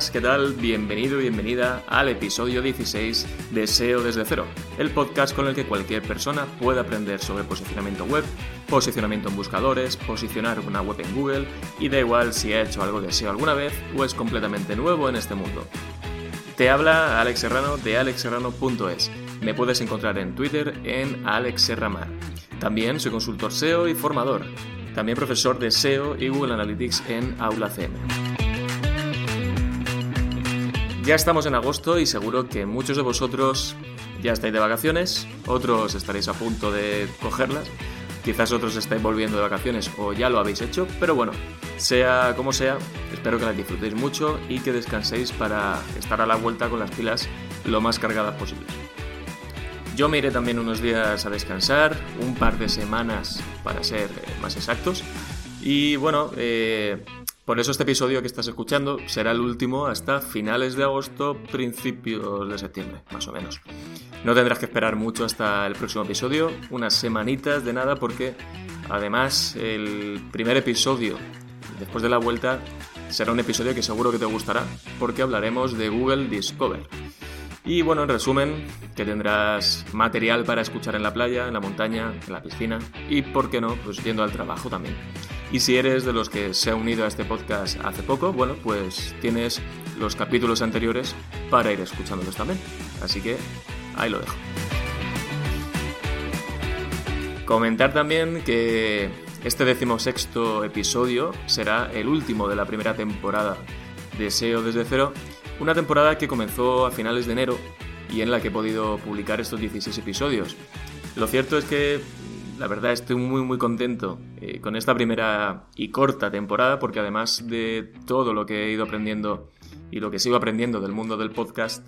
Buenas, ¿qué tal? Bienvenido y bienvenida al episodio 16 de SEO desde cero, el podcast con el que cualquier persona puede aprender sobre posicionamiento web, posicionamiento en buscadores, posicionar una web en Google y da igual si ha hecho algo de SEO alguna vez o es completamente nuevo en este mundo. Te habla Alex Serrano de alexserrano.es. Me puedes encontrar en Twitter en alexserramar. También soy consultor SEO y formador. También profesor de SEO y Google Analytics en Aula CM. Ya estamos en agosto y seguro que muchos de vosotros ya estáis de vacaciones, otros estaréis a punto de cogerlas, quizás otros estáis volviendo de vacaciones o ya lo habéis hecho, pero bueno, sea como sea, espero que las disfrutéis mucho y que descanséis para estar a la vuelta con las pilas lo más cargadas posible. Yo me iré también unos días a descansar, un par de semanas para ser más exactos. Y bueno, eh, por eso este episodio que estás escuchando será el último hasta finales de agosto, principios de septiembre, más o menos. No tendrás que esperar mucho hasta el próximo episodio, unas semanitas de nada, porque además el primer episodio después de la vuelta será un episodio que seguro que te gustará, porque hablaremos de Google Discover. Y bueno, en resumen, que tendrás material para escuchar en la playa, en la montaña, en la piscina y, por qué no, pues yendo al trabajo también. Y si eres de los que se ha unido a este podcast hace poco, bueno, pues tienes los capítulos anteriores para ir escuchándolos también. Así que ahí lo dejo. Comentar también que este decimosexto episodio será el último de la primera temporada de SEO desde cero, una temporada que comenzó a finales de enero y en la que he podido publicar estos 16 episodios. Lo cierto es que la verdad estoy muy muy contento eh, con esta primera y corta temporada porque además de todo lo que he ido aprendiendo y lo que sigo aprendiendo del mundo del podcast,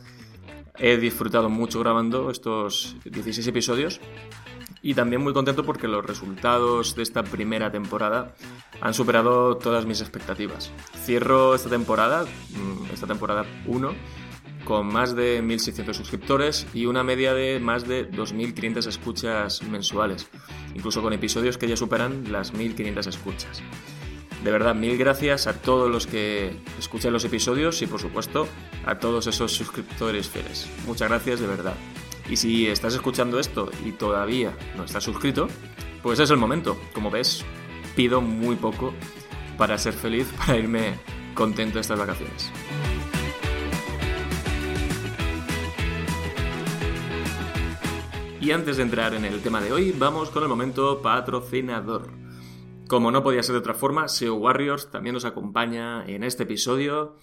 he disfrutado mucho grabando estos 16 episodios y también muy contento porque los resultados de esta primera temporada han superado todas mis expectativas. Cierro esta temporada, mm, esta temporada 1, con más de 1.600 suscriptores y una media de más de 2.500 escuchas mensuales, incluso con episodios que ya superan las 1.500 escuchas. De verdad, mil gracias a todos los que escuchan los episodios y por supuesto a todos esos suscriptores fieles. Muchas gracias de verdad. Y si estás escuchando esto y todavía no estás suscrito, pues es el momento. Como ves, pido muy poco para ser feliz, para irme contento estas vacaciones. Y antes de entrar en el tema de hoy, vamos con el momento patrocinador. Como no podía ser de otra forma, SEO Warriors también nos acompaña en este episodio.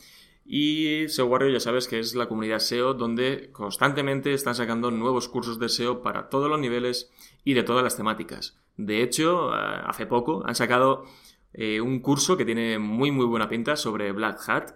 Y SEO Warriors ya sabes que es la comunidad SEO donde constantemente están sacando nuevos cursos de SEO para todos los niveles y de todas las temáticas. De hecho, eh, hace poco han sacado eh, un curso que tiene muy muy buena pinta sobre Black Hat.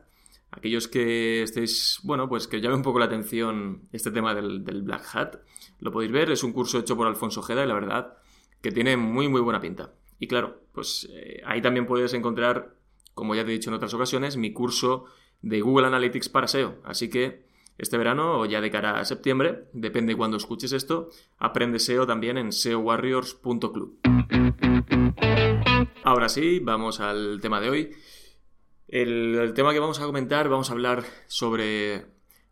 Aquellos que estéis, bueno, pues que llame un poco la atención este tema del, del Black Hat, lo podéis ver, es un curso hecho por Alfonso Ojeda y la verdad que tiene muy muy buena pinta. Y claro, pues eh, ahí también puedes encontrar, como ya te he dicho en otras ocasiones, mi curso de Google Analytics para SEO. Así que este verano o ya de cara a septiembre, depende de cuando escuches esto, aprende SEO también en seowarriors.club. Ahora sí, vamos al tema de hoy. El, el, tema que vamos a comentar, vamos a hablar sobre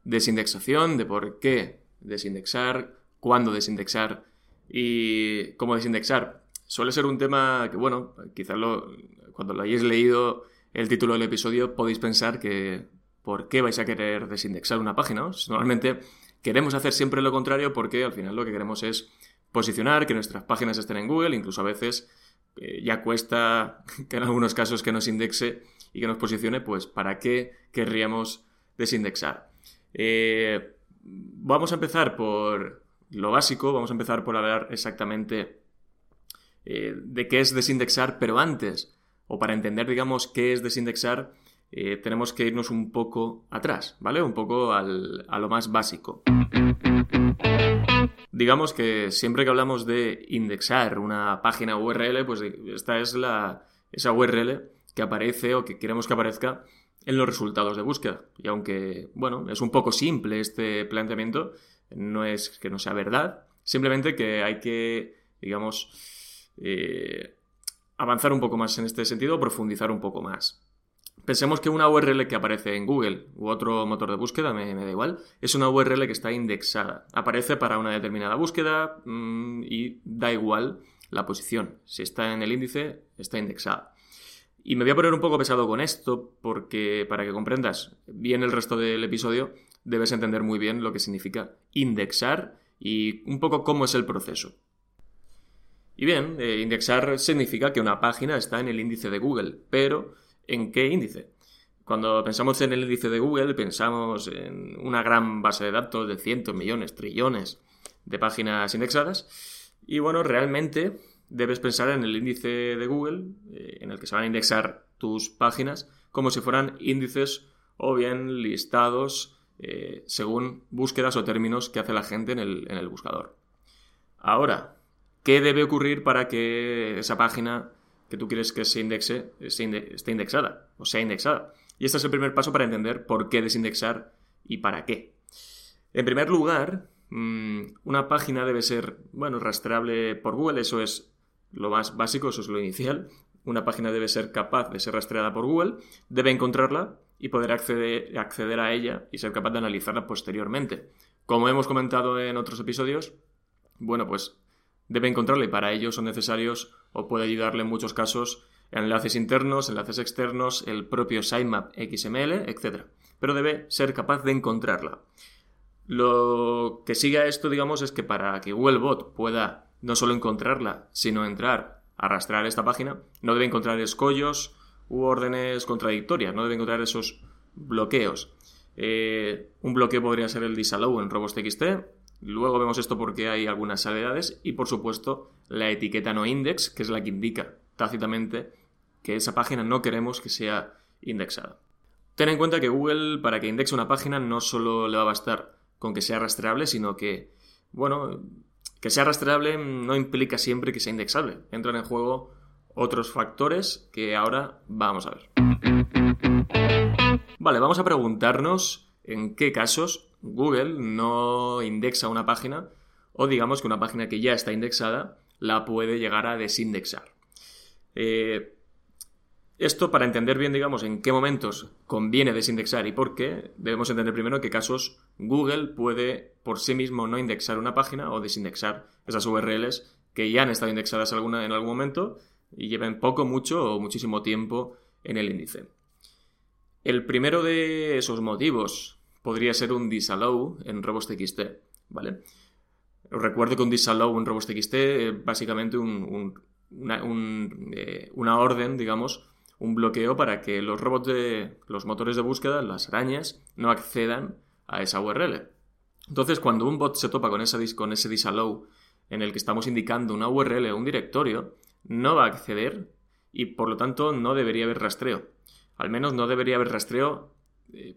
desindexación, de por qué desindexar, cuándo desindexar y cómo desindexar. Suele ser un tema que, bueno, quizás lo, cuando lo hayáis leído el título del episodio podéis pensar que ¿por qué vais a querer desindexar una página? Normalmente Queremos hacer siempre lo contrario porque al final lo que queremos es posicionar, que nuestras páginas estén en Google, incluso a veces eh, ya cuesta que en algunos casos que nos indexe y que nos posicione, pues ¿para qué querríamos desindexar? Eh, vamos a empezar por lo básico, vamos a empezar por hablar exactamente eh, de qué es desindexar, pero antes, o para entender, digamos, qué es desindexar, tenemos que irnos un poco atrás, ¿vale? Un poco a lo más básico. Digamos que siempre que hablamos de indexar una página URL, pues esta es la, esa URL que aparece o que queremos que aparezca en los resultados de búsqueda. Y aunque, bueno, es un poco simple este planteamiento, no es que no sea verdad, simplemente que hay que, digamos, eh, avanzar un poco más en este sentido, profundizar un poco más. Pensemos que una URL que aparece en Google u otro motor de búsqueda, me, da igual, es una URL que está indexada. Aparece para una determinada búsqueda mm, y da igual la posición. Si está en el índice, está indexada. Y me voy a poner un poco pesado con esto porque para que comprendas bien el resto del episodio, debes entender muy bien lo que significa indexar y un poco cómo es el proceso. Y bien, eh, indexar significa que una página está en el índice de Google, pero ¿En qué índice? Cuando pensamos en el índice de Google, pensamos en una gran base de datos de cientos, millones, trillones de páginas indexadas. Y bueno, realmente debes pensar en el índice de Google, eh, en el que se van a indexar tus páginas, como si fueran índices o bien listados eh, según búsquedas o términos que hace la gente en el, en el buscador. Ahora, ¿qué debe ocurrir para que esa página que tú quieres que se indexe esté indexada o sea indexada. Y este es el primer paso para entender por qué desindexar y para qué. En primer lugar, mm, una página debe ser, bueno, rastreable por Google, eso es lo más básico, eso es lo inicial. Una página debe ser capaz de ser rastreada por Google, debe encontrarla y poder acceder, acceder a ella y ser capaz de analizarla posteriormente. Como hemos comentado en otros episodios, bueno, pues debe encontrarla y para ello son necesarios o puede ayudarle en muchos casos enlaces internos, enlaces externos, el propio sitemap XML, etc. Pero debe ser capaz de encontrarla. Lo que sigue a esto, digamos, es que para que Googlebot pueda no solo encontrarla, sino entrar a rastrear esta página, no debe encontrar escollos u órdenes contradictorias, no debe encontrar esos bloqueos. Eh, un bloqueo podría ser el disallow en robots.txt, Luego vemos esto porque hay algunas salvedades y por supuesto la etiqueta no index, que es la que indica tácitamente que esa página no queremos que sea indexada. Ten en cuenta que Google para que indexe una página no solo le va a bastar con que sea rastreable, sino que, bueno, que sea rastreable no implica siempre que sea indexable. Entran en juego otros factores que ahora vamos a ver. Vale, vamos a preguntarnos en qué casos Google no indexa una página o digamos que una página que ya está indexada la puede llegar a desindexar. Eh, esto para entender bien, digamos, en qué momentos conviene desindexar y por qué, debemos entender primero en qué casos Google puede por sí mismo no indexar una página o desindexar esas URLs que ya han estado indexadas alguna, en algún momento y lleven poco, mucho o muchísimo tiempo en el índice. El primero de esos motivos podría ser un disallow en robots.txt, ¿vale? Os recuerdo que un disallow en robots.txt es básicamente un, eh, una, orden, digamos, un bloqueo para que los robots de los motores de búsqueda, las arañas, no accedan a esa URL. Entonces, cuando un bot se topa con, esa, con ese disallow en el que estamos indicando una URL o un directorio, no va a acceder y por lo tanto no debería haber rastreo. Al menos no debería haber rastreo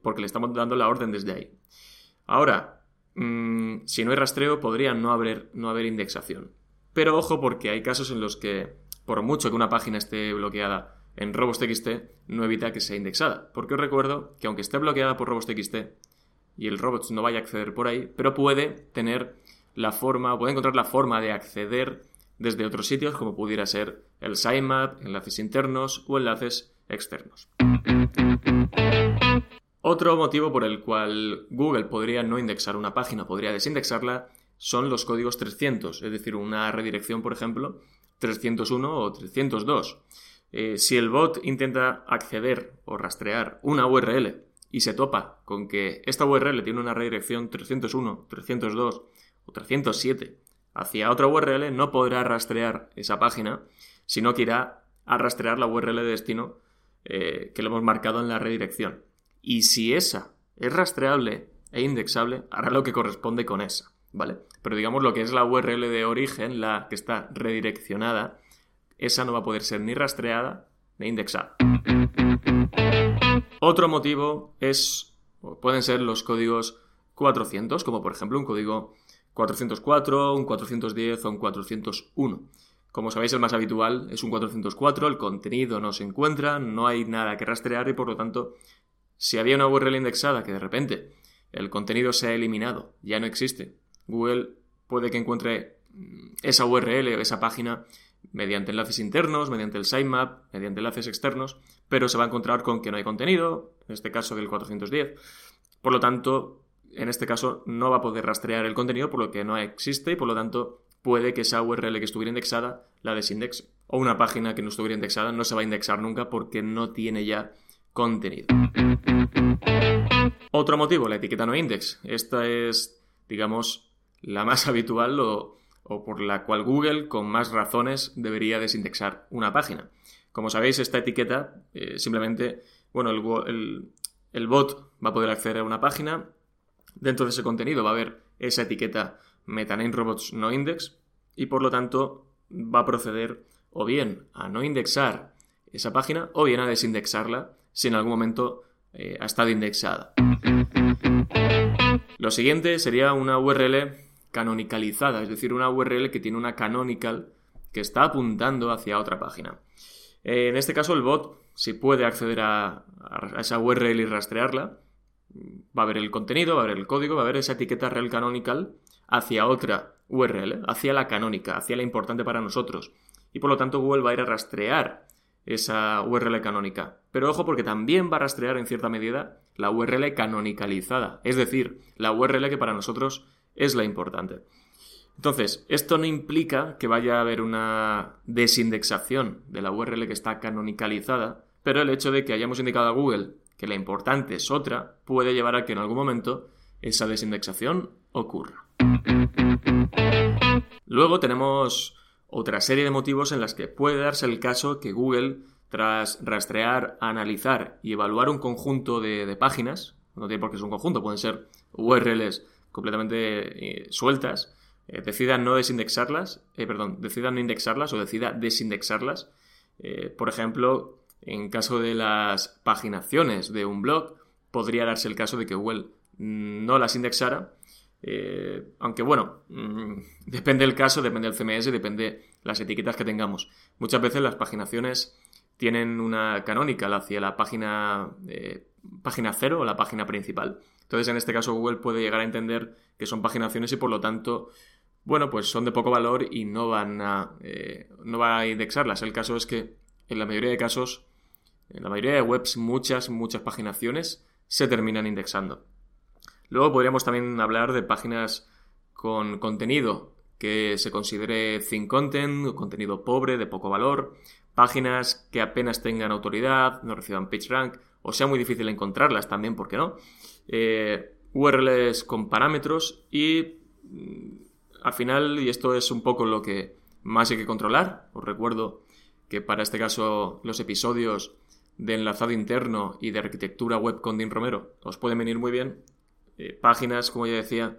porque le estamos dando la orden desde ahí. Ahora, mm, si no hay rastreo, podría no haber, no haber indexación. Pero ojo porque hay casos en los que, por mucho que una página esté bloqueada en robots.txt, no evita que sea indexada. Porque os recuerdo que aunque esté bloqueada por robots.txt y el robots no vaya a acceder por ahí, pero puede tener la forma, puede encontrar la forma de acceder desde otros sitios como pudiera ser el sitemap, enlaces internos o enlaces externos. Otro motivo por el cual Google podría no indexar una página, podría desindexarla, son los códigos 300, es decir, una redirección, por ejemplo, 301 o 302. Eh, si el bot intenta acceder o rastrear una URL y se topa con que esta URL tiene una redirección 301, 302 o 307 hacia otra URL, no podrá rastrear esa página, sino que irá a rastrear la URL de destino eh, que le hemos marcado en la redirección. Y si esa es rastreable e indexable, hará lo que corresponde con esa, ¿vale? Pero digamos lo que es la URL de origen, la que está redireccionada, esa no va a poder ser ni rastreada ni indexada. Otro motivo es, pueden ser los códigos 400, como por ejemplo un código 404, un 410 o un 401. Como sabéis, el más habitual es un 404, el contenido no se encuentra, no hay nada que rastrear y por lo tanto, si había una URL indexada que de repente el contenido se ha eliminado, ya no existe, Google puede que encuentre mm, esa URL esa página mediante enlaces internos, mediante el sitemap, mediante enlaces externos, pero se va a encontrar con que no hay contenido, en este caso del 410. Por lo tanto, en este caso no va a poder rastrear el contenido por lo que no existe y por lo tanto puede que esa URL que estuviera indexada la desindexe. O una página que no estuviera indexada no se va a indexar nunca porque no tiene ya contenido. Otro motivo, la etiqueta no index. Esta es, digamos, la más habitual o, por la cual Google, con más razones, debería desindexar una página. Como sabéis, esta etiqueta eh, simplemente, bueno, el, el bot va a poder acceder a una página. Dentro de ese contenido va a haber esa etiqueta Metaname Robots no index y por lo tanto va a proceder o bien a no indexar esa página o bien a desindexarla si en algún momento eh, ha estado indexada. Lo siguiente sería una URL canonicalizada, es decir, una URL que tiene una canonical que está apuntando hacia otra página. Eh, en este caso, el bot, si puede acceder a, a, esa URL y rastrearla, va a ver el contenido, va a ver el código, va a ver esa etiqueta real canonical hacia otra URL, hacia la canónica, hacia la importante para nosotros. Y por lo tanto Google va a ir a rastrear esa URL canónica. Pero ojo porque también va a rastrear en cierta medida la URL canonicalizada, es decir, la URL que para nosotros es la importante. Entonces, esto no implica que vaya a haber una desindexación de la URL que está canonicalizada, pero el hecho de que hayamos indicado a Google que la importante es otra puede llevar a que en algún momento esa desindexación ocurra. Luego tenemos otra serie de motivos en las que puede darse el caso que Google, tras rastrear, analizar y evaluar un conjunto de, páginas, no tiene por qué ser un conjunto, pueden ser URLs completamente eh, sueltas, eh, decida no desindexarlas, eh, perdón, decida no indexarlas o decida desindexarlas. por ejemplo, en caso de las paginaciones de un blog, podría darse el caso de que Google no las indexara eh, aunque bueno, mm, depende del caso, depende del CMS, depende las etiquetas que tengamos. Muchas veces las paginaciones tienen una canónica hacia la página, eh, página cero o la página principal. Entonces, en este caso, Google puede llegar a entender que son paginaciones y por lo tanto, bueno, pues son de poco valor y no van a, eh, no va a indexarlas. El caso es que en la mayoría de casos, en la mayoría de webs, muchas, muchas paginaciones se terminan indexando. Luego podríamos también hablar de páginas con contenido que se considere thin content, contenido pobre, de poco valor, páginas que apenas tengan autoridad, no reciban PageRank, o sea muy difícil encontrarlas también, ¿por qué no? Eh, URLs con parámetros y mm, al final, y esto es un poco lo que más hay que controlar, os recuerdo que para este caso los episodios de enlazado interno y de arquitectura web con Dean Romero os pueden venir muy bien, eh, páginas, como ya decía,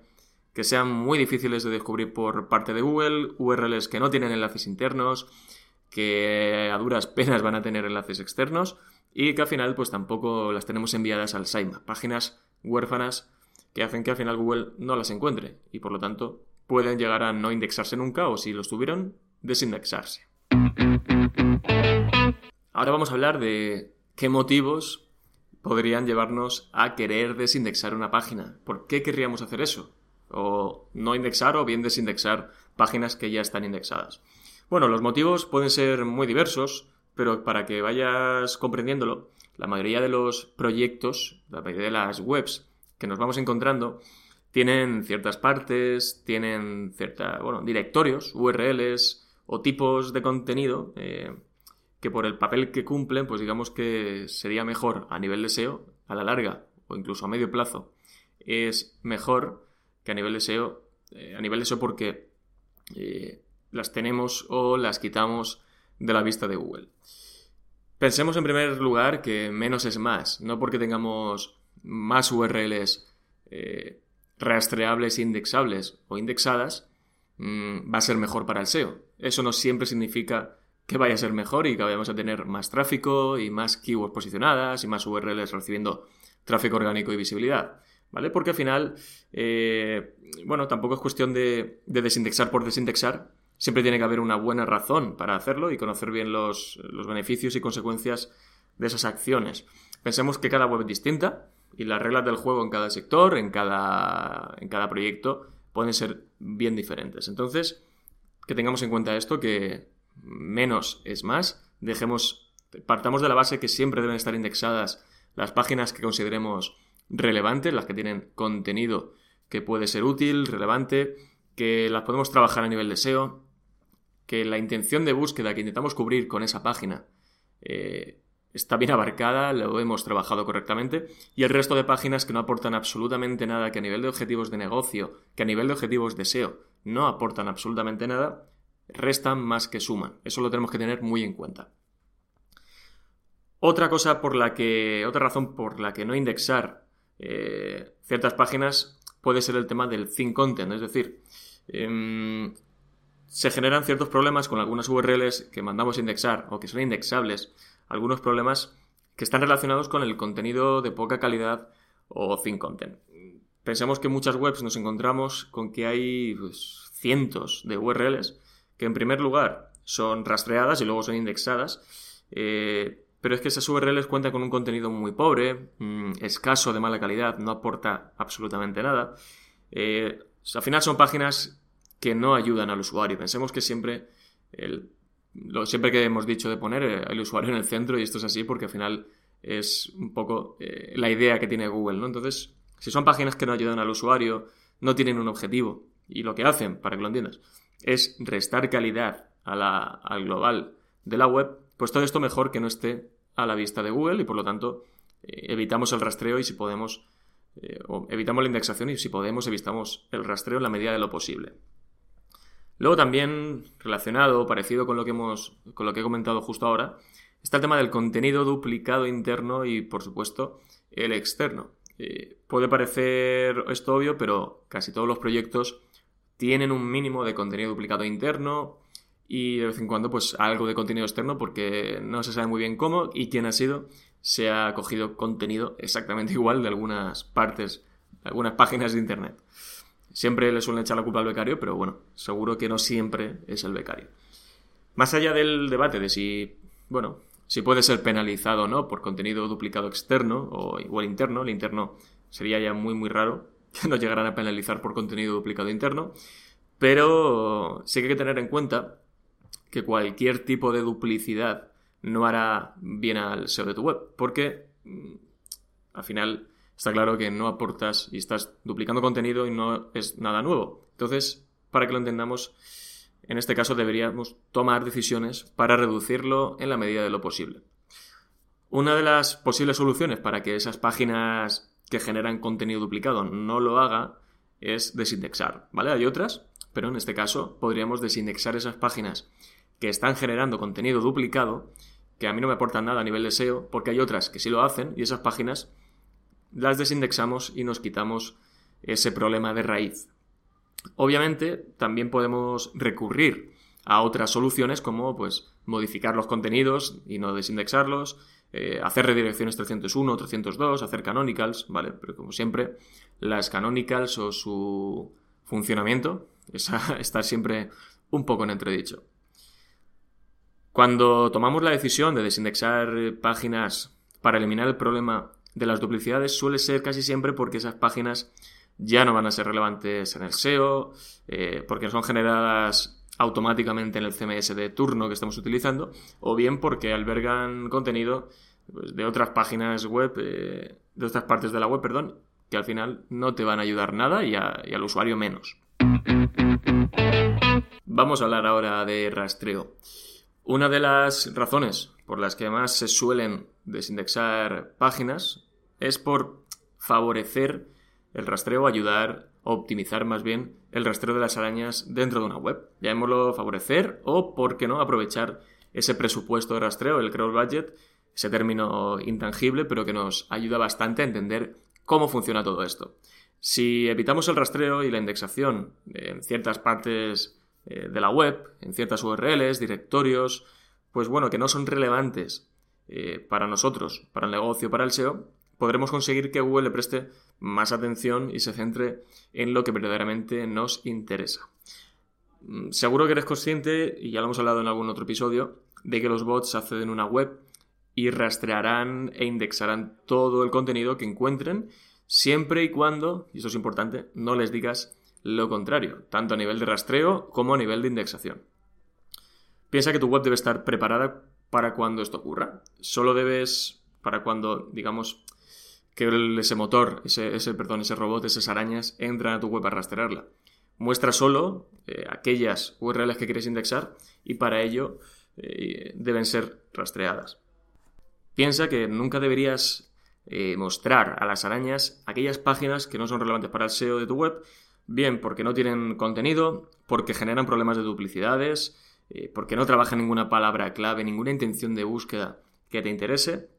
que sean muy difíciles de descubrir por parte de Google, URLs que no tienen enlaces internos, que a duras penas van a tener enlaces externos y que al final pues tampoco las tenemos enviadas al sitemap. Páginas huérfanas que hacen que al final Google no las encuentre y por lo tanto pueden llegar a no indexarse nunca o si los tuvieron, desindexarse. Ahora vamos a hablar de qué motivos podrían llevarnos a querer desindexar una página. ¿Por qué querríamos hacer eso? O no indexar o bien desindexar páginas que ya están indexadas. Bueno, los motivos pueden ser muy diversos, pero para que vayas comprendiéndolo, la mayoría de los proyectos, la mayoría de las webs que nos vamos encontrando, tienen ciertas partes, tienen cierta, bueno, directorios, URLs o tipos de contenido eh, que por el papel que cumplen, pues digamos que sería mejor a nivel de SEO, a la larga, o incluso a medio plazo es mejor que a nivel de SEO, eh, a nivel de SEO porque eh, las tenemos o las quitamos de la vista de Google. Pensemos en primer lugar que menos es más, no porque tengamos más URLs eh, rastreables, indexables o indexadas, mm, va a ser mejor para el SEO. Eso no siempre significa que vaya a ser mejor y que vayamos a tener más tráfico y más keywords posicionadas y más URLs recibiendo tráfico orgánico y visibilidad. ¿Vale? Porque al final, eh, bueno, tampoco es cuestión de, desindexar por desindexar. Siempre tiene que haber una buena razón para hacerlo y conocer bien los, los beneficios y consecuencias de esas acciones. Pensemos que cada web es distinta y las reglas del juego en cada sector, en cada, en cada proyecto, pueden ser bien diferentes. Entonces, que tengamos en cuenta esto, que menos es más. Dejemos, partamos de la base que siempre deben estar indexadas las páginas que consideremos relevantes, las que tienen contenido que puede ser útil, relevante, que las podemos trabajar a nivel de SEO, que la intención de búsqueda que intentamos cubrir con esa página eh, está bien abarcada, lo hemos trabajado correctamente, y el resto de páginas que no aportan absolutamente nada, que a nivel de objetivos de negocio, que a nivel de objetivos de SEO no aportan absolutamente nada, restan más que suman. Eso lo tenemos que tener muy en cuenta. Otra cosa por la que, otra razón por la que no indexar eh, ciertas páginas puede ser el tema del thin content, es decir, em, se generan ciertos problemas con algunas URLs que mandamos indexar o que son indexables, algunos problemas que están relacionados con el contenido de poca calidad o thin content. Pensemos que en muchas webs nos encontramos con que hay pues, cientos de URLs que en primer lugar son rastreadas y luego son indexadas, eh, pero es que esas URLs cuentan con un contenido muy pobre, mm, escaso, de mala calidad, no aporta absolutamente nada. Eh, al final son páginas que no ayudan al usuario. Pensemos que siempre, lo, siempre que hemos dicho de poner eh, al usuario en el centro, y esto es así porque al final es un poco la idea que tiene Google, ¿no? Entonces, si son páginas que no ayudan al usuario, no tienen un objetivo, y lo que hacen, para que lo entiendas, es restar calidad al global de la web, pues todo esto mejor que no esté a la vista de Google y por lo tanto eh, evitamos el rastreo y si podemos, eh, evitamos la indexación y si podemos evitamos el rastreo en la medida de lo posible. Luego también relacionado, parecido con lo que hemos, con lo que he comentado justo ahora, está el tema del contenido duplicado interno y por supuesto el externo. Eh, puede parecer esto obvio, pero casi todos los proyectos tienen un mínimo de contenido duplicado interno y de vez en cuando pues algo de contenido externo porque no se sabe muy bien cómo y quién ha sido se ha cogido contenido exactamente igual de algunas partes, algunas páginas de internet. Siempre le suelen echar la culpa al becario, pero bueno, seguro que no siempre es el becario. Más allá del debate de si, bueno, si puede ser penalizado o no por contenido duplicado externo o igual interno, el interno sería ya muy muy raro, que nos llegarán a penalizar por contenido duplicado interno, pero sí que hay que tener en cuenta que cualquier tipo de duplicidad no hará bien al SEO de tu web, porque mm, al final está claro que no aportas y estás duplicando contenido y no es nada nuevo. Entonces, para que lo entendamos, en este caso deberíamos tomar decisiones para reducirlo en la medida de lo posible. Una de las posibles soluciones para que esas páginas que generan contenido duplicado no lo haga es desindexar, ¿vale? Hay otras, pero en este caso podríamos desindexar esas páginas que están generando contenido duplicado, que a mí no me aportan nada a nivel de SEO, porque hay otras que sí lo hacen y esas páginas las desindexamos y nos quitamos ese problema de raíz. Obviamente, también podemos recurrir a otras soluciones como pues modificar los contenidos y no desindexarlos, eh, hacer redirecciones 301, 302, hacer canonicals, ¿vale? Pero como siempre, las canonicals o su funcionamiento está siempre un poco en entredicho. Cuando tomamos la decisión de desindexar páginas para eliminar el problema de las duplicidades, suele ser casi siempre porque esas páginas ya no van a ser relevantes en el SEO, eh, porque son generadas automáticamente en el CMS de turno que estamos utilizando, o bien porque albergan contenido pues, de otras páginas web, eh, de otras partes de la web, perdón, que al final no te van a ayudar nada y, al usuario menos. Vamos a hablar ahora de rastreo. Una de las razones por las que más se suelen desindexar páginas es por favorecer el rastreo, ayudar optimizar más bien el rastreo de las arañas dentro de una web. Llamémoslo favorecer o, por qué no, aprovechar ese presupuesto de rastreo, el cross budget, ese término intangible, pero que nos ayuda bastante a entender cómo funciona todo esto. Si evitamos el rastreo y la indexación en ciertas partes eh, de la web, en ciertas URLs, directorios, pues bueno, que no son relevantes eh, para nosotros, para el negocio, para el SEO, podremos conseguir que Google le preste más atención y se centre en lo que verdaderamente nos interesa. Mm, seguro que eres consciente, y ya lo hemos hablado en algún otro episodio, de que los bots acceden a una web y rastrearán e indexarán todo el contenido que encuentren, siempre y cuando, y eso es importante, no les digas lo contrario, tanto a nivel de rastreo como a nivel de indexación. Piensa que tu web debe estar preparada para cuando esto ocurra. Solo debes, para cuando, digamos, que ese motor, ese, perdón, ese robot, esas arañas entran a tu web a rastrearla. Muestra solo eh, aquellas URLs que quieres indexar y para ello eh, deben ser rastreadas. Piensa que nunca deberías eh, mostrar a las arañas aquellas páginas que no son relevantes para el SEO de tu web, bien porque no tienen contenido, porque generan problemas de duplicidades, eh, porque no trabaja ninguna palabra clave, ninguna intención de búsqueda que te interese,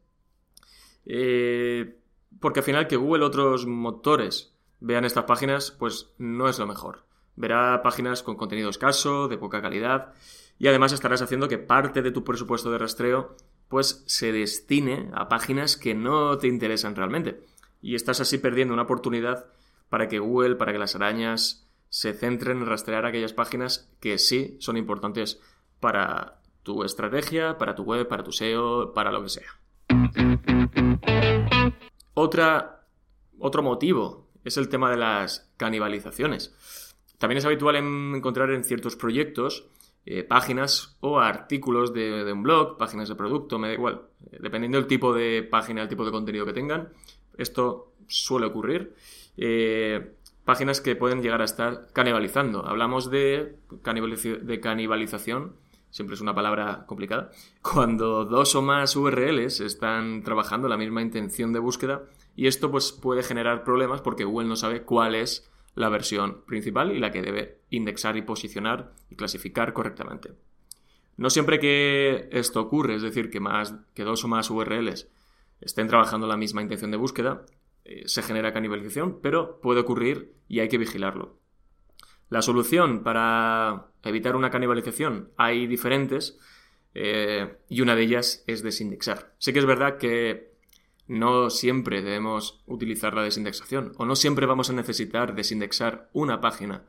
porque al final que Google otros motores vean estas páginas, pues no es lo mejor. Verá páginas con contenido escaso, de poca calidad, y además estarás haciendo que parte de tu presupuesto de rastreo pues se destine a páginas que no te interesan realmente. Y estás así perdiendo una oportunidad para que Google, para que las arañas se centren en rastrear aquellas páginas que sí son importantes para tu estrategia, para tu web, para tu SEO, para lo que sea. Otra, otro motivo es el tema de las canibalizaciones. También es habitual encontrar en ciertos proyectos eh, páginas o artículos de, un blog, páginas de producto, me da igual. Eh, dependiendo del tipo de página, el tipo de contenido que tengan, esto suele ocurrir. Eh, páginas que pueden llegar a estar canibalizando. Hablamos de, de canibalización, siempre es una palabra complicada, cuando dos o más URLs están trabajando la misma intención de búsqueda y esto pues puede generar problemas porque Google no sabe cuál es la versión principal y la que debe indexar y posicionar y clasificar correctamente. No siempre que esto ocurre, es decir, que, más, que dos o más URLs estén trabajando la misma intención de búsqueda, eh, se genera canibalización, pero puede ocurrir y hay que vigilarlo. La solución para evitar una canibalización hay diferentes eh, y una de ellas es desindexar. Sé que es verdad que no siempre debemos utilizar la desindexación o no siempre vamos a necesitar desindexar una página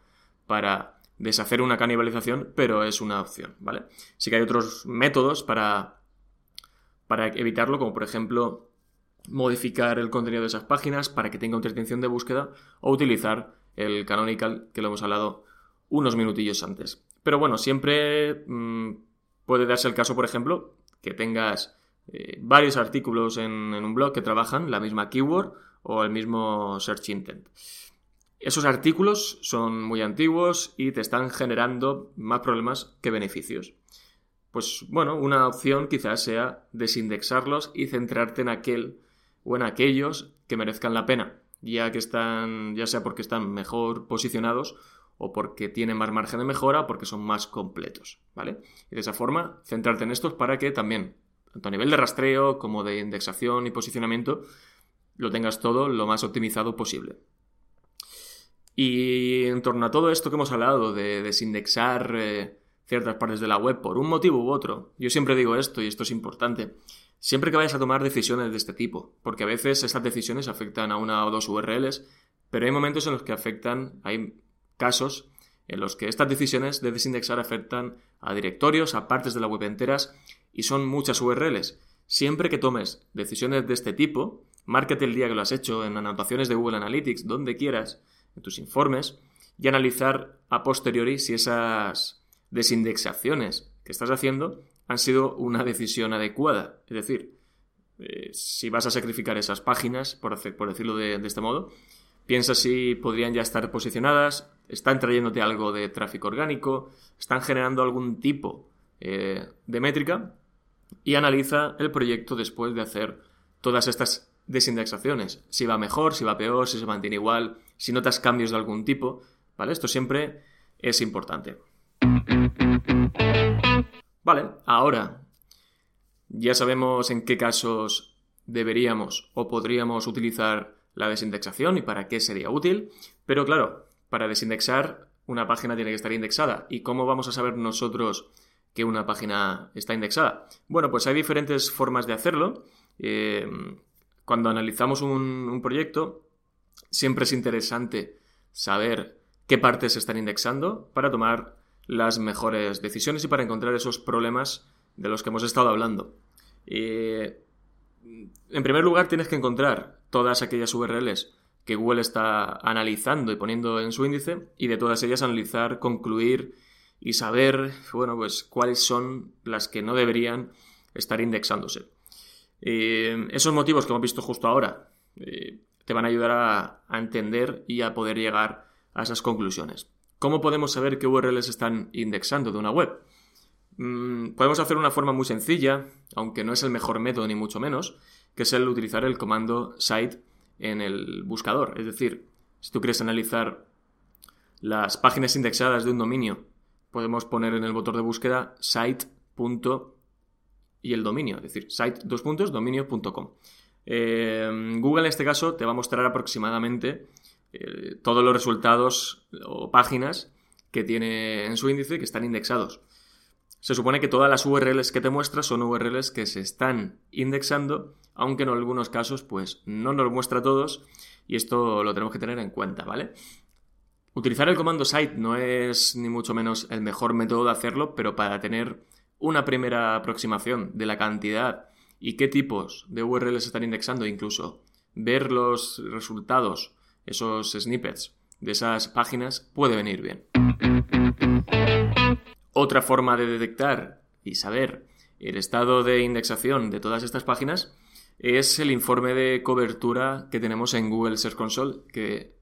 para deshacer una canibalización, pero es una opción, ¿vale? Sí que hay otros métodos para, para evitarlo, como por ejemplo modificar el contenido de esas páginas para que tenga una intención de búsqueda o utilizar el canonical que lo hemos hablado unos minutillos antes. Pero bueno, siempre mm, puede darse el caso, por ejemplo, que tengas eh, varios artículos en, un blog que trabajan la misma keyword o el mismo search intent. Esos artículos son muy antiguos y te están generando más problemas que beneficios. Pues bueno, una opción quizás sea desindexarlos y centrarte en aquel o en aquellos que merezcan la pena, ya que están, ya sea porque están mejor posicionados o porque tienen más margen de mejora porque son más completos, ¿vale? Y de esa forma, centrarte en estos para que también tanto a nivel de rastreo como de indexación y posicionamiento, lo tengas todo lo más optimizado posible. Y en torno a todo esto que hemos hablado de desindexar eh, ciertas partes de la web por un motivo u otro, yo siempre digo esto y esto es importante. Siempre que vayas a tomar decisiones de este tipo, porque a veces estas decisiones afectan a una o dos URLs, pero hay momentos en los que afectan, hay casos en los que estas decisiones de desindexar afectan a directorios, a partes de la web enteras y son muchas URLs. Siempre que tomes decisiones de este tipo, márcate el día que lo has hecho en anotaciones de Google Analytics, donde quieras, en tus informes, y analizar a posteriori si esas desindexaciones que estás haciendo han sido una decisión adecuada. Es decir, eh, si vas a sacrificar esas páginas, por, por decirlo de este modo, piensa si podrían ya estar posicionadas, están trayéndote algo de tráfico orgánico, están generando algún tipo eh, de métrica y analiza el proyecto después de hacer todas estas desindexaciones. Si va mejor, si va peor, si se mantiene igual, si notas cambios de algún tipo, ¿vale? Esto siempre es importante. Vale, ahora ya sabemos en qué casos deberíamos o podríamos utilizar la desindexación y para qué sería útil, pero claro, para desindexar una página tiene que estar indexada. ¿Y cómo vamos a saber nosotros que una página está indexada? Bueno, pues hay diferentes formas de hacerlo. Eh, cuando analizamos un, proyecto, siempre es interesante saber qué partes están indexando para tomar las mejores decisiones y para encontrar esos problemas de los que hemos estado hablando. En primer lugar, tienes que encontrar todas aquellas URLs que Google está analizando y poniendo en su índice y de todas ellas analizar, concluir y saber, bueno, pues cuáles son las que no deberían estar indexándose. Esos motivos que hemos visto justo ahora eh, te van a ayudar a, entender y a poder llegar a esas conclusiones. ¿Cómo podemos saber qué URLs están indexando de una web? Mm, podemos hacer una forma muy sencilla, aunque no es el mejor método ni mucho menos, que es el utilizar el comando site en el buscador. Es decir, si tú quieres analizar las páginas indexadas de un dominio, podemos poner en el motor de búsqueda site y el dominio, es decir, site dos puntos. Eh, Google en este caso te va a mostrar aproximadamente eh, todos los resultados o páginas que tiene en su índice que están indexados. Se supone que todas las URLs que te muestra son URLs que se están indexando, aunque en algunos casos pues no nos muestra todos y esto lo tenemos que tener en cuenta, ¿vale? Utilizar el comando site no es ni mucho menos el mejor método de hacerlo, pero para tener una primera aproximación de la cantidad y qué tipos de URLs están indexando, incluso ver los resultados, esos snippets de esas páginas, puede venir bien. Otra forma de detectar y saber el estado de indexación de todas estas páginas es el informe de cobertura que tenemos en Google Search Console, que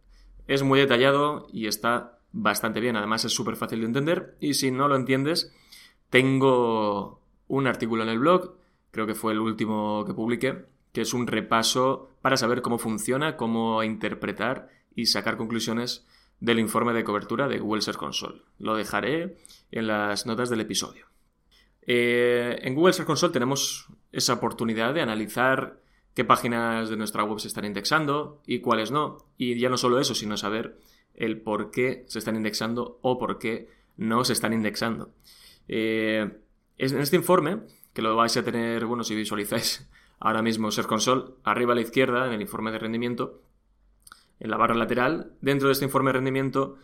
es muy detallado y está bastante bien. Además es súper fácil de entender y si no lo entiendes, tengo un artículo en el blog, creo que fue el último que publiqué, que es un repaso para saber cómo funciona, cómo interpretar y sacar conclusiones del informe de cobertura de Google Search Console. Lo dejaré en las notas del episodio. Eh, en Google Search Console tenemos esa oportunidad de analizar qué páginas de nuestra web se están indexando y cuáles no. Y ya no solo eso, sino saber el por qué se están indexando o por qué no se están indexando. Eh, en este informe, que lo vais a tener, bueno, si visualizáis ahora mismo Search Console, arriba a la izquierda, en el informe de rendimiento, en la barra lateral, dentro de este informe de rendimiento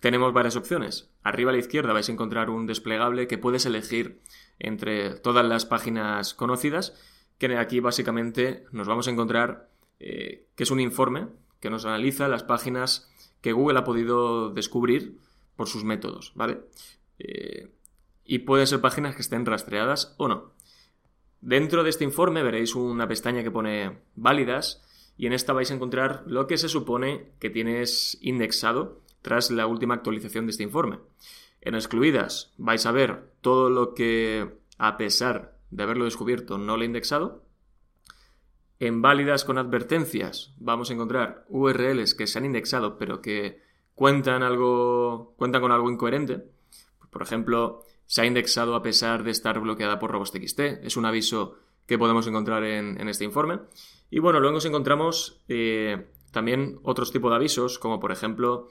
tenemos varias opciones. Arriba a la izquierda vais a encontrar un desplegable que puedes elegir entre todas las páginas conocidas, que aquí básicamente nos vamos a encontrar eh, que es un informe que nos analiza las páginas que Google ha podido descubrir por sus métodos, ¿vale? Eh, y pueden ser páginas que estén rastreadas o no. Dentro de este informe veréis una pestaña que pone válidas y en esta vais a encontrar lo que se supone que tienes indexado tras la última actualización de este informe. En excluidas vais a ver todo lo que a pesar de haberlo descubierto no lo he indexado. En válidas con advertencias vamos a encontrar URLs que se han indexado pero que cuentan algo cuentan con algo incoherente. Por ejemplo, se ha indexado a pesar de estar bloqueada por robots.txt. Es un aviso que podemos encontrar en, este informe. Y bueno, luego nos encontramos eh, también otros tipos de avisos, como por ejemplo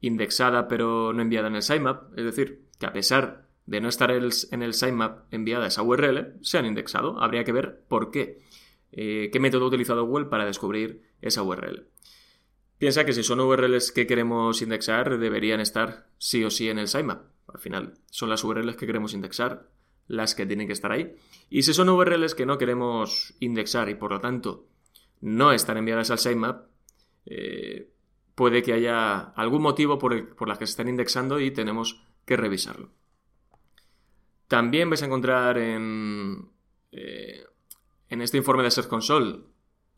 indexada pero no enviada en el sitemap, es decir, que a pesar de no estar en el sitemap enviada esa URL, se han indexado. Habría que ver por qué. Eh, qué método ha utilizado Google para descubrir esa URL. Piensa que si son URLs que queremos indexar, deberían estar sí o sí en el sitemap. Al final son las URLs que queremos indexar las que tienen que estar ahí. Y si son URLs que no queremos indexar y por lo tanto no están enviadas al sitemap, eh, puede que haya algún motivo por, el, las que se están indexando y tenemos que revisarlo. También vais a encontrar en, eh, en este informe de Search Console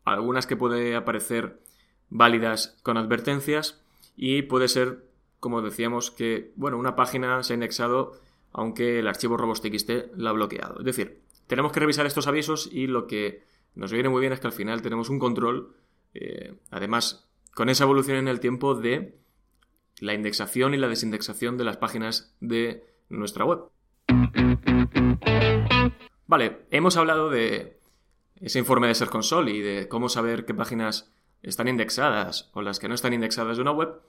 algunas que puede aparecer válidas con advertencias y puede ser como decíamos, que bueno, una página se ha indexado aunque el archivo robots.txt la ha bloqueado. Es decir, tenemos que revisar estos avisos y lo que nos viene muy bien es que al final tenemos un control, eh, además, con esa evolución en el tiempo de la indexación y la desindexación de las páginas de nuestra web. Vale, hemos hablado de ese informe de Ser Console y de cómo saber qué páginas están indexadas o las que no están indexadas de una web,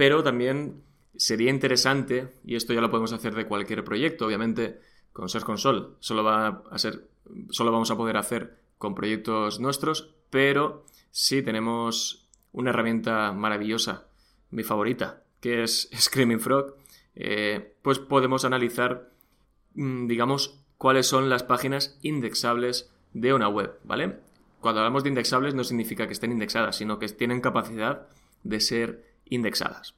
pero también sería interesante, y esto ya lo podemos hacer de cualquier proyecto, obviamente con Ser Console solo va a ser, solo vamos a poder hacer con proyectos nuestros, pero sí tenemos una herramienta maravillosa, mi favorita, que es Screaming Frog, eh, pues podemos analizar, mm, digamos, cuáles son las páginas indexables de una web, ¿vale? Cuando hablamos de indexables no significa que estén indexadas, sino que tienen capacidad de ser indexadas.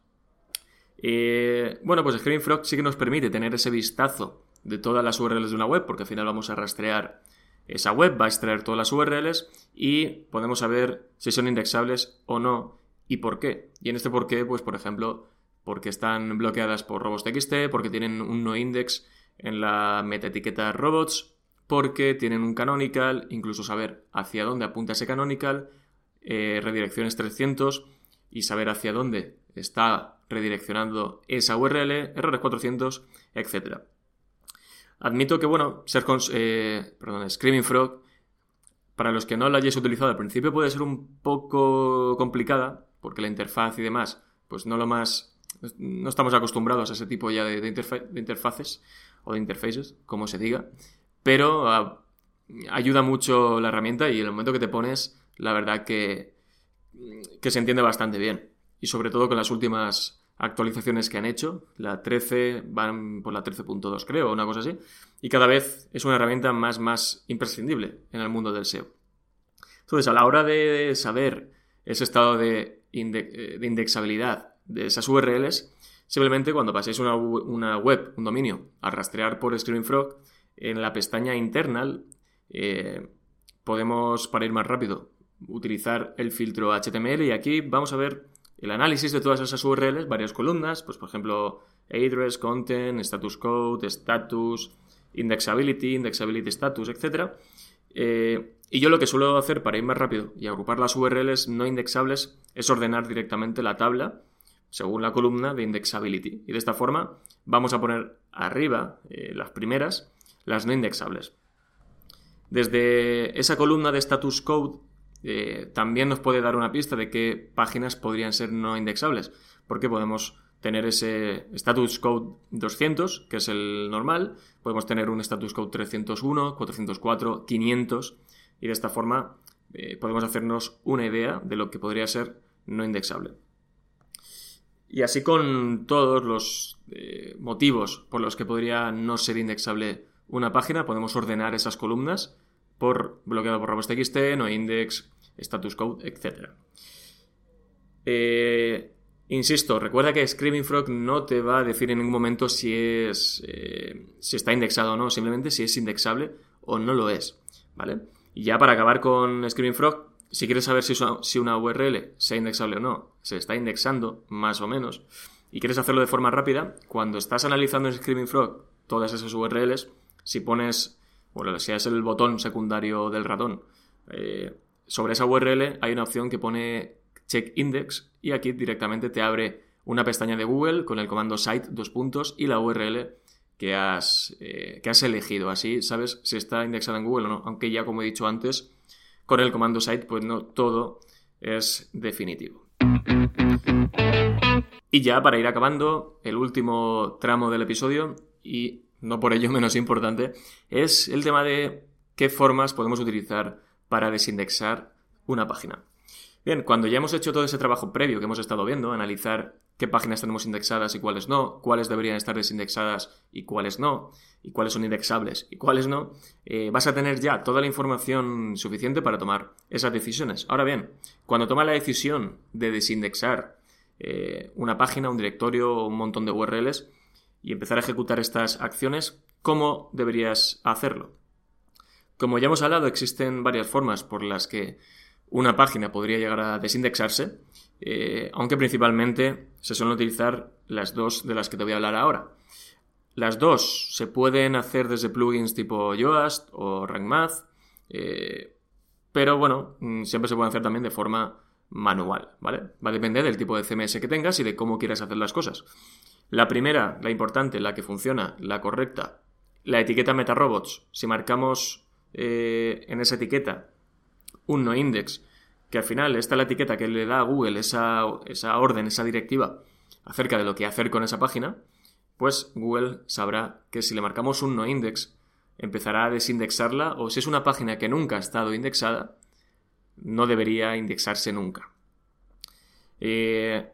Eh, bueno, pues Screaming Frog sí que nos permite tener ese vistazo de todas las URLs de una web, porque al final vamos a rastrear esa web, va a extraer todas las URLs y podemos saber si son indexables o no y por qué. Y en este por qué, pues por ejemplo, porque están bloqueadas por robots.txt, porque tienen un no index en la metaetiqueta robots, porque tienen un canonical, incluso saber hacia dónde apunta ese canonical, eh, redirecciones 300 y saber hacia dónde está redireccionando esa URL, errores 400, etc. Admito que, bueno, ser eh, perdón, Screaming Frog, para los que no lo hayáis utilizado al principio puede ser un poco complicada, porque la interfaz y demás, pues no lo más no estamos acostumbrados a ese tipo ya de, interfaces o de interfaces, como se diga, pero ah, ayuda mucho la herramienta y en el momento que te pones, la verdad que, que se entiende bastante bien. Y sobre todo con las últimas actualizaciones que han hecho, la 13, van por la 13.2 creo, una cosa así, y cada vez es una herramienta más, más imprescindible en el mundo del SEO. Entonces, a la hora de saber ese estado de, eh, de indexabilidad de esas URLs, simplemente cuando paséis una, web, un dominio, a rastrear por Screaming Frog, en la pestaña internal eh, podemos, para ir más rápido, utilizar el filtro HTML y aquí vamos a ver el análisis de todas esas URLs, varias columnas, pues por ejemplo, address, content, status code, status, indexability, indexability status, etc. Eh, y yo lo que suelo hacer para ir más rápido y agrupar las URLs no indexables es ordenar directamente la tabla según la columna de indexability. Y de esta forma vamos a poner arriba eh, las primeras, las no indexables. Desde esa columna de status code eh, también nos puede dar una pista de qué páginas podrían ser no indexables, porque podemos tener ese status code 200, que es el normal, podemos tener un status code 301, 404, 500, y de esta forma eh, podemos hacernos una idea de lo que podría ser no indexable. Y así con todos los eh, motivos por los que podría no ser indexable una página, podemos ordenar esas columnas por bloqueado por robots.txt, no index, status code, etc. Eh, insisto, recuerda que Screaming Frog no te va a decir en ningún momento si es eh, si está indexado o no, simplemente si es indexable o no lo es, ¿vale? Y ya para acabar con Screaming Frog, si quieres saber si una URL sea indexable o no, se está indexando, más o menos, y quieres hacerlo de forma rápida, cuando estás analizando en Screaming Frog todas esas URLs, si pones, bueno, si es el botón secundario del ratón, eh, sobre esa URL hay una opción que pone check index y aquí directamente te abre una pestaña de Google con el comando site dos puntos y la URL que has, eh, que has elegido. Así sabes si está indexada en Google o no. Aunque ya como he dicho antes, con el comando site, pues no todo es definitivo. Y ya para ir acabando, el último tramo del episodio, y no por ello menos importante, es el tema de qué formas podemos utilizar para desindexar una página. Bien, cuando ya hemos hecho todo ese trabajo previo que hemos estado viendo, analizar qué páginas tenemos indexadas y cuáles no, cuáles deberían estar desindexadas y cuáles no, y cuáles son indexables y cuáles no, eh, vas a tener ya toda la información suficiente para tomar esas decisiones. Ahora bien, cuando tomas la decisión de desindexar eh, una página, un directorio un montón de URLs y empezar a ejecutar estas acciones, ¿cómo deberías hacerlo? Como ya hemos hablado, existen varias formas por las que una página podría llegar a desindexarse, eh, aunque principalmente se suelen utilizar las dos de las que te voy a hablar ahora. Las dos se pueden hacer desde plugins tipo Yoast o RankMath. Eh, pero bueno, mm, siempre se puede hacer también de forma manual, ¿vale? Va a depender del tipo de CMS que tengas y de cómo quieras hacer las cosas. La primera, la importante, la que funciona, la correcta, la etiqueta MetaRobots. Si marcamos eh, en esa etiqueta un noindex, que al final esta es la etiqueta que le da a Google esa, esa orden, esa directiva acerca de lo que hacer con esa página, pues Google sabrá que si le marcamos un noindex, empezará a desindexarla o si es una página que nunca ha estado indexada, no debería indexarse nunca. Eh,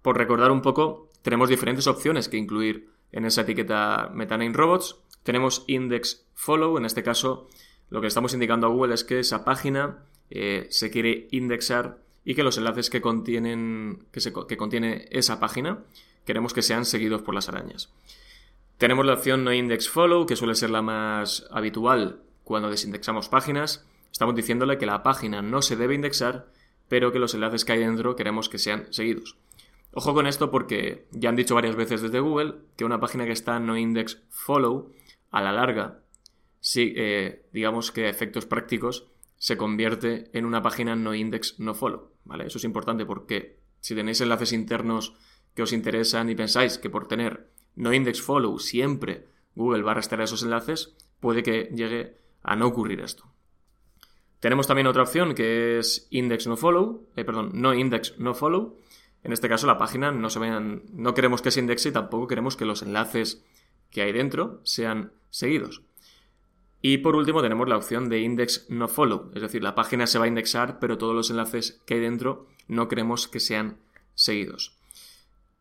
por recordar un poco, tenemos diferentes opciones que incluir en esa etiqueta MetaName Robots. Tenemos index follow, en este caso lo que estamos indicando a Google es que esa página eh, se quiere indexar y que los enlaces que contienen que, que contiene esa página queremos que sean seguidos por las arañas. Tenemos la opción no index follow, que suele ser la más habitual cuando desindexamos páginas. Estamos diciéndole que la página no se debe indexar, pero que los enlaces que hay dentro queremos que sean seguidos. Ojo con esto porque ya han dicho varias veces desde Google que una página que está no index follow, a la larga, sí, eh, digamos que a efectos prácticos, se convierte en una página no index no follow. ¿vale? Eso es importante porque si tenéis enlaces internos que os interesan y pensáis que por tener no index follow siempre Google va a rastrear esos enlaces, puede que llegue a no ocurrir esto. Tenemos también otra opción que es index no follow, eh, perdón, no index no follow. En este caso la página no se vean, no queremos que se indexe y tampoco queremos que los enlaces que hay dentro sean seguidos. Y por último tenemos la opción de index no follow, es decir, la página se va a indexar, pero todos los enlaces que hay dentro no queremos que sean seguidos.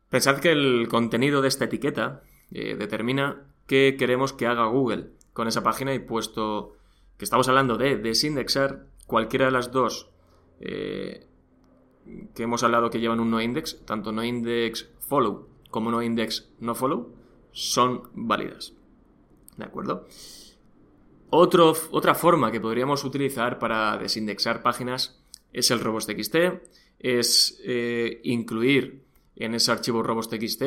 Pensad que el contenido de esta etiqueta eh, determina qué queremos que haga Google con esa página y puesto que estamos hablando de desindexar, cualquiera de las dos eh, que hemos hablado que llevan un no index, tanto no index follow como no index no follow, son válidas. ¿De acuerdo? otra forma que podríamos utilizar para desindexar páginas es el robots.txt, es eh, incluir en ese archivo robots.txt,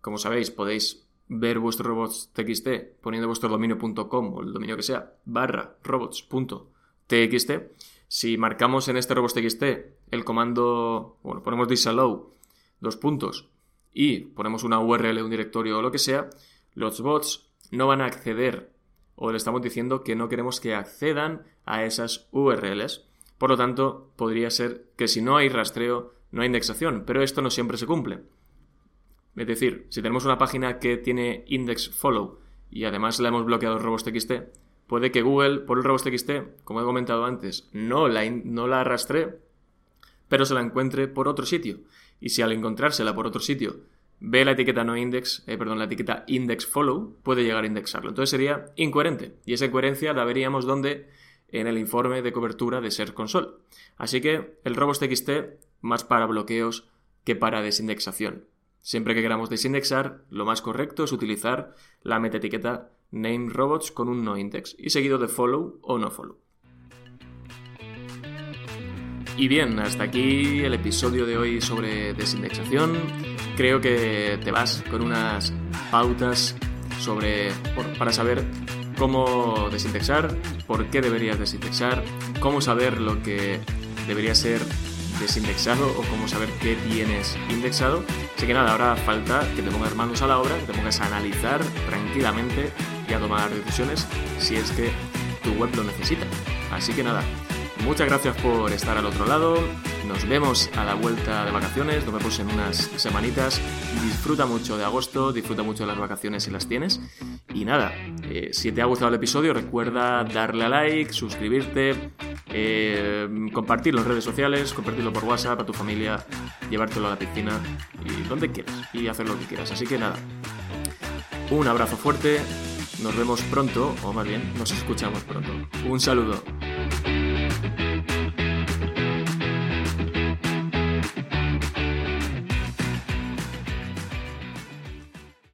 como sabéis, podéis ver vuestro robots.txt poniendo vuestro dominio.com o el dominio que sea, barra robots.txt. Si marcamos en este robots.txt el comando, bueno, ponemos disallow, dos puntos, y ponemos una URL, un directorio o lo que sea, los bots no van a acceder o le estamos diciendo que no queremos que accedan a esas URLs. Por lo tanto, podría ser que si no hay rastreo, no hay indexación, pero esto no siempre se cumple. Es decir, si tenemos una página que tiene index follow y además la hemos bloqueado robots.txt, puede que Google, por el robots.txt, como he comentado antes, no la, no la pero se la encuentre por otro sitio. Y si al encontrársela por otro sitio ve la etiqueta no index, eh, perdón, la etiqueta index follow, puede llegar a indexarlo. Entonces sería incoherente. Y esa incoherencia la veríamos donde en el informe de cobertura de Search Console. Así que el robots.txt más para bloqueos que para desindexación. Siempre que queramos desindexar, lo más correcto es utilizar la metaetiqueta nameRobots con un noindex y seguido de follow o no follow. Y bien, hasta aquí el episodio de hoy sobre desindexación. Creo que te vas con unas pautas sobre para saber cómo desindexar, por qué deberías desindexar, cómo saber lo que debería ser desindexado o cómo saber qué tienes indexado. Así que nada, ahora falta que te pongas manos a la obra, que te pongas a analizar tranquilamente y a tomar decisiones si es que tu web lo necesita. Así que nada, muchas gracias por estar al otro lado. Nos vemos a la vuelta de vacaciones, nos vemos en unas semanitas. Disfruta mucho de agosto, disfruta mucho de las vacaciones si las tienes. Y nada, eh, si te ha gustado el episodio, recuerda darle a like, suscribirte, eh, compartirlo en redes sociales, compartirlo por WhatsApp a tu familia, llevártelo a la piscina y donde quieras y hacer lo que quieras. Así que nada, un abrazo fuerte, nos vemos pronto, o más bien, nos escuchamos pronto. Un saludo.